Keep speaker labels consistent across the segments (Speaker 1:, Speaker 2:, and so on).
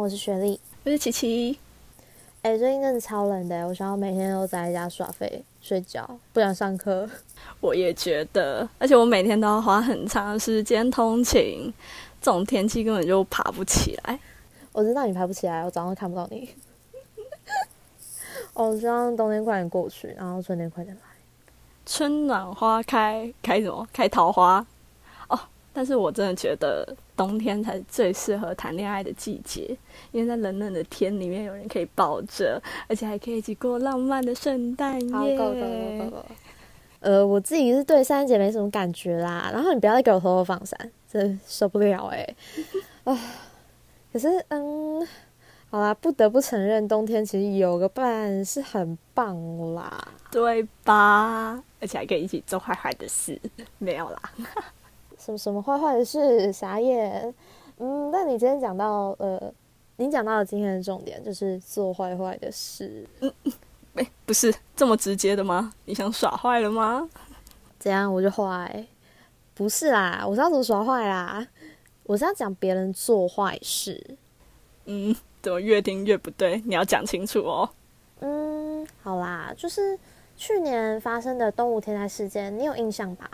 Speaker 1: 我是雪莉，
Speaker 2: 我是琪琪。
Speaker 1: 哎，最近真的超冷的，我想要每天都在家耍废、睡觉，不想上课。
Speaker 2: 我也觉得，而且我每天都要花很长时间通勤，这种天气根本就爬不起来。
Speaker 1: 我知道你爬不起来，我早上看不到你。我 希望冬天快点过去，然后春天快点来。
Speaker 2: 春暖花开，开什么？开桃花。但是我真的觉得冬天才是最适合谈恋爱的季节，因为在冷冷的天里面有人可以抱着，而且还可以一起过浪漫的圣诞夜。
Speaker 1: 呃，我自己是对三姐没什么感觉啦，然后你不要再给我偷偷放闪，真受不了哎。啊，可是嗯，好啦，不得不承认，冬天其实有个伴是很棒啦，
Speaker 2: 对吧？而且还可以一起做坏坏的事，没有啦。
Speaker 1: 什么什么坏坏的事？傻眼。嗯，那你今天讲到呃，你讲到了今天的重点就是做坏坏的事。
Speaker 2: 嗯，哎，不是这么直接的吗？你想耍坏了吗？
Speaker 1: 怎样我就坏？不是啦，我是要怎么耍坏啦？我是要讲别人做坏事。
Speaker 2: 嗯，怎么越听越不对？你要讲清楚哦。
Speaker 1: 嗯，好啦，就是去年发生的东吴天灾事件，你有印象吧？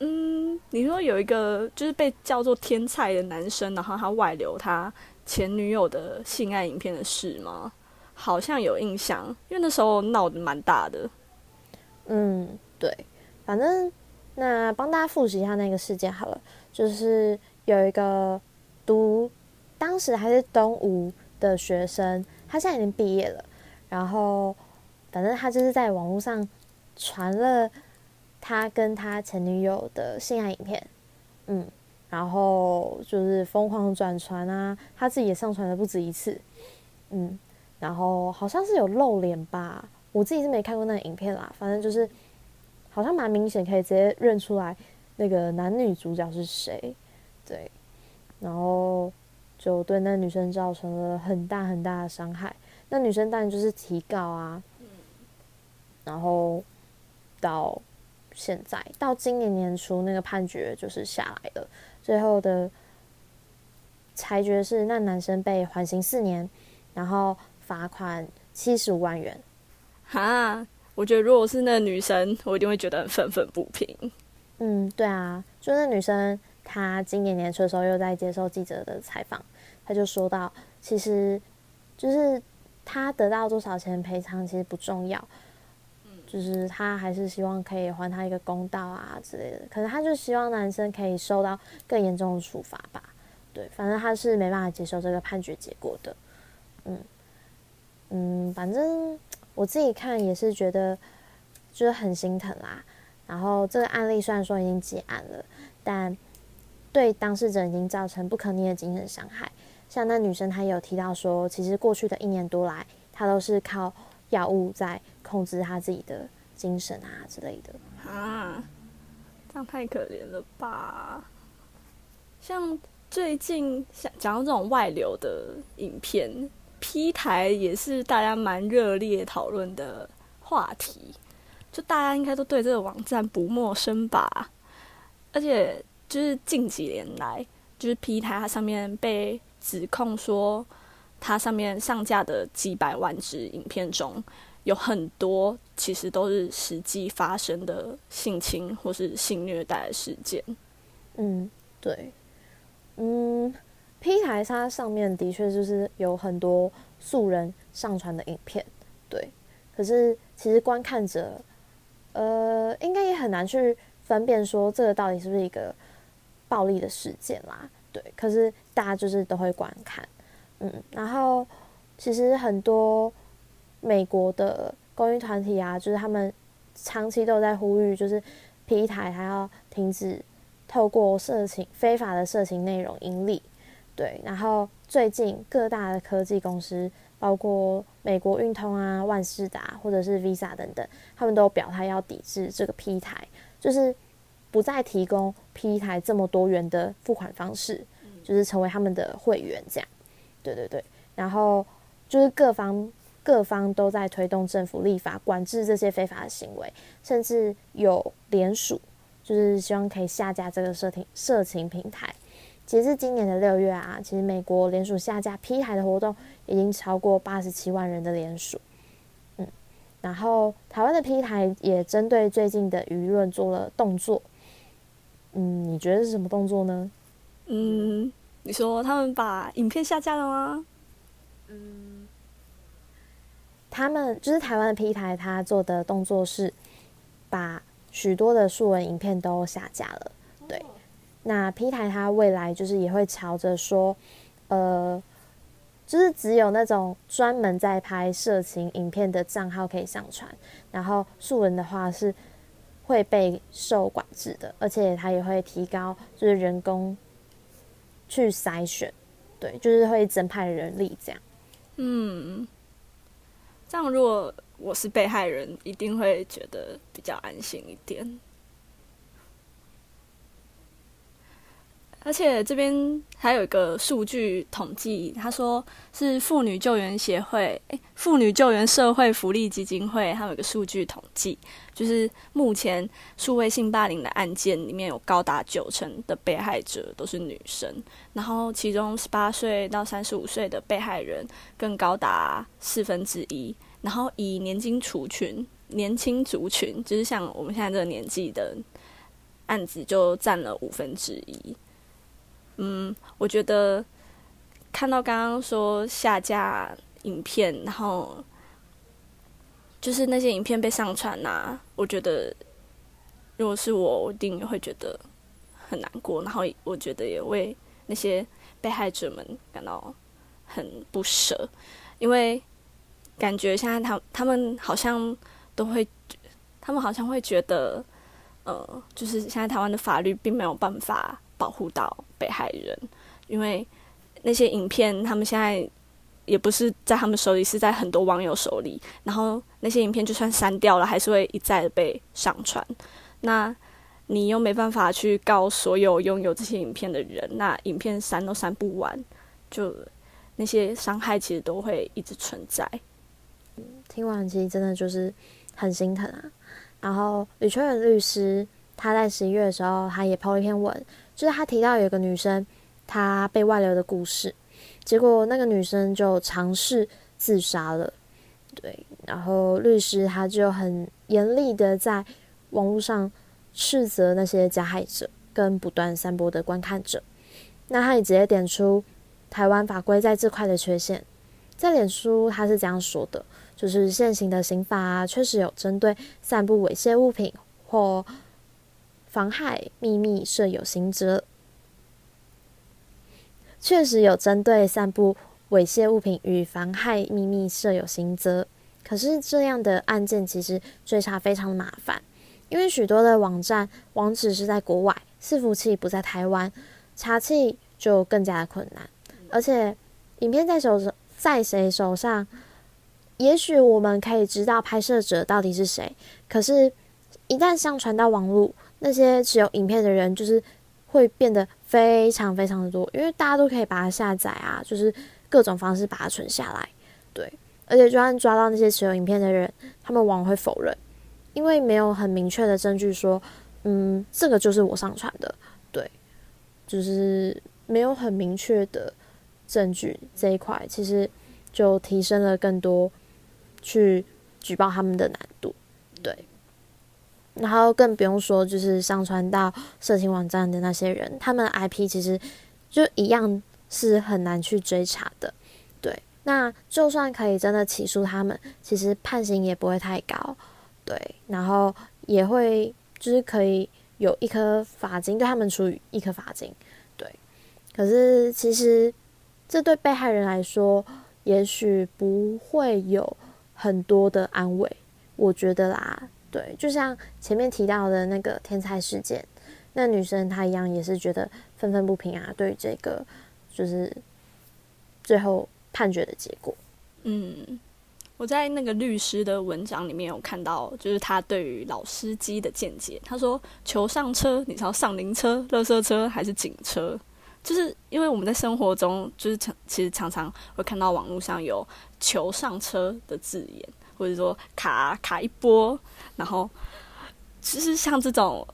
Speaker 2: 嗯，你说有一个就是被叫做天才的男生，然后他外流他前女友的性爱影片的事吗？好像有印象，因为那时候闹得蛮大的。
Speaker 1: 嗯，对，反正那帮大家复习一下那个事件好了，就是有一个读当时还是东吴的学生，他现在已经毕业了，然后反正他就是在网络上传了。他跟他前女友的性爱影片，嗯，然后就是疯狂转传啊，他自己也上传了不止一次，嗯，然后好像是有露脸吧，我自己是没看过那个影片啦，反正就是好像蛮明显，可以直接认出来那个男女主角是谁，对，然后就对那女生造成了很大很大的伤害，那女生当然就是提告啊，然后到。现在到今年年初，那个判决就是下来了。最后的裁决是，那男生被缓刑四年，然后罚款七十五万元。
Speaker 2: 哈，我觉得如果是那女生，我一定会觉得很愤愤不平。
Speaker 1: 嗯，对啊，就那女生，她今年年初的时候又在接受记者的采访，她就说到，其实就是她得到多少钱赔偿其实不重要。就是他还是希望可以还他一个公道啊之类的，可能他就希望男生可以受到更严重的处罚吧。对，反正他是没办法接受这个判决结果的。嗯嗯，反正我自己看也是觉得就是很心疼啦。然后这个案例虽然说已经结案了，但对当事者已经造成不可逆的精神伤害。像那女生她有提到说，其实过去的一年多来，她都是靠。药物在控制他自己的精神啊之类的
Speaker 2: 啊，这样太可怜了吧？像最近像讲到这种外流的影片，P 台也是大家蛮热烈讨论的话题，就大家应该都对这个网站不陌生吧？而且就是近几年来，就是 P 台它上面被指控说。它上面上架的几百万支影片中，有很多其实都是实际发生的性侵或是性虐待的事件。
Speaker 1: 嗯，对，嗯，P 台它上面的确就是有很多素人上传的影片，对。可是其实观看者，呃，应该也很难去分辨说这个到底是不是一个暴力的事件啦。对，可是大家就是都会观看。嗯，然后其实很多美国的公益团体啊，就是他们长期都在呼吁，就是 P 台还要停止透过色情非法的色情内容盈利。对，然后最近各大的科技公司，包括美国运通啊、万事达或者是 Visa 等等，他们都表态要抵制这个 P 台，就是不再提供 P 台这么多元的付款方式，就是成为他们的会员这样。对对对，然后就是各方各方都在推动政府立法管制这些非法的行为，甚至有联署，就是希望可以下架这个社情社情平台。截至今年的六月啊，其实美国联署下架 P 台的活动已经超过八十七万人的联署。嗯，然后台湾的 P 台也针对最近的舆论做了动作。嗯，你觉得是什么动作呢？
Speaker 2: 嗯，你说他们把影片下架了吗？
Speaker 1: 嗯，他们就是台湾的 P 台，他做的动作是把许多的素文影片都下架了。对，那 P 台它未来就是也会朝着说，呃，就是只有那种专门在拍色情影片的账号可以上传，然后素文的话是会被受管制的，而且它也会提高就是人工去筛选，对，就是会增派人力这样。
Speaker 2: 嗯，这样如果我是被害人，一定会觉得比较安心一点。而且这边还有一个数据统计，他说是妇女救援协会、哎，妇女救援社会福利基金会，还有一个数据统计，就是目前数位性霸凌的案件里面有高达九成的被害者都是女生，然后其中十八岁到三十五岁的被害人更高达四分之一，然后以年轻族群、年轻族群，就是像我们现在这个年纪的案子，就占了五分之一。嗯，我觉得看到刚刚说下架影片，然后就是那些影片被上传呐，我觉得如果是我，我一定会觉得很难过，然后我觉得也为那些被害者们感到很不舍，因为感觉现在他他们好像都会，他们好像会觉得，呃，就是现在台湾的法律并没有办法。保护到被害人，因为那些影片他们现在也不是在他们手里，是在很多网友手里。然后那些影片就算删掉了，还是会一再的被上传。那你又没办法去告所有拥有这些影片的人，那影片删都删不完，就那些伤害其实都会一直存在。
Speaker 1: 听完其实真的就是很心疼啊。然后吕秋远律师他在十一月的时候，他也抛了一篇文。就是他提到有个女生，她被外流的故事，结果那个女生就尝试自杀了，对，然后律师他就很严厉的在网络上斥责那些加害者跟不断散播的观看者，那他也直接点出台湾法规在这块的缺陷，在脸书他是这样说的，就是现行的刑法，确实有针对散布猥亵物品或。妨害秘密设有刑责，确实有针对散布猥亵物品与妨害秘密设有刑责。可是这样的案件其实追查非常麻烦，因为许多的网站网址是在国外，伺服器不在台湾，查气就更加的困难。而且影片在手在谁手上，也许我们可以知道拍摄者到底是谁，可是，一旦上传到网络，那些持有影片的人，就是会变得非常非常的多，因为大家都可以把它下载啊，就是各种方式把它存下来，对。而且，就算抓到那些持有影片的人，他们往往会否认，因为没有很明确的证据说，嗯，这个就是我上传的，对，就是没有很明确的证据这一块，其实就提升了更多去举报他们的难度，对。然后更不用说，就是上传到色情网站的那些人，他们 IP 其实就一样是很难去追查的。对，那就算可以真的起诉他们，其实判刑也不会太高。对，然后也会就是可以有一颗罚金，对他们处于一颗罚金。对，可是其实这对被害人来说，也许不会有很多的安慰。我觉得啦。对，就像前面提到的那个天才事件，那女生她一样也是觉得愤愤不平啊。对于这个，就是最后判决的结果。
Speaker 2: 嗯，我在那个律师的文章里面有看到，就是他对于老司机的见解。他说：“求上车，你是要上灵车、垃圾车还是警车？”就是因为我们在生活中，就是常其实常常会看到网络上有“求上车”的字眼。或者说卡卡一波，然后其实像这种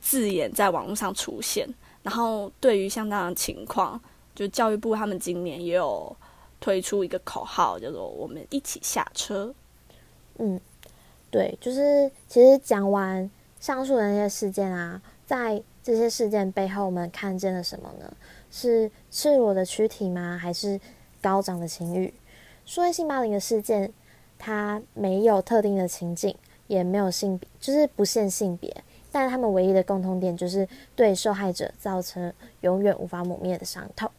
Speaker 2: 字眼在网络上出现，然后对于像这样的情况，就教育部他们今年也有推出一个口号，叫做“我们一起下车”。
Speaker 1: 嗯，对，就是其实讲完上述的那些事件啊，在这些事件背后，我们看见了什么呢？是赤裸的躯体吗？还是高涨的情欲？说位性霸凌的事件，它没有特定的情境，也没有性别，就是不限性别。但他们唯一的共同点，就是对受害者造成永远无法抹灭的伤痛。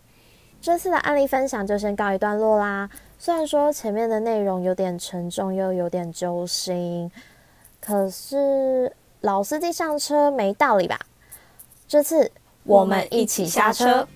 Speaker 1: 这次的案例分享就先告一段落啦。虽然说前面的内容有点沉重，又有点揪心，可是老司机上车没道理吧？这次我们一起下车。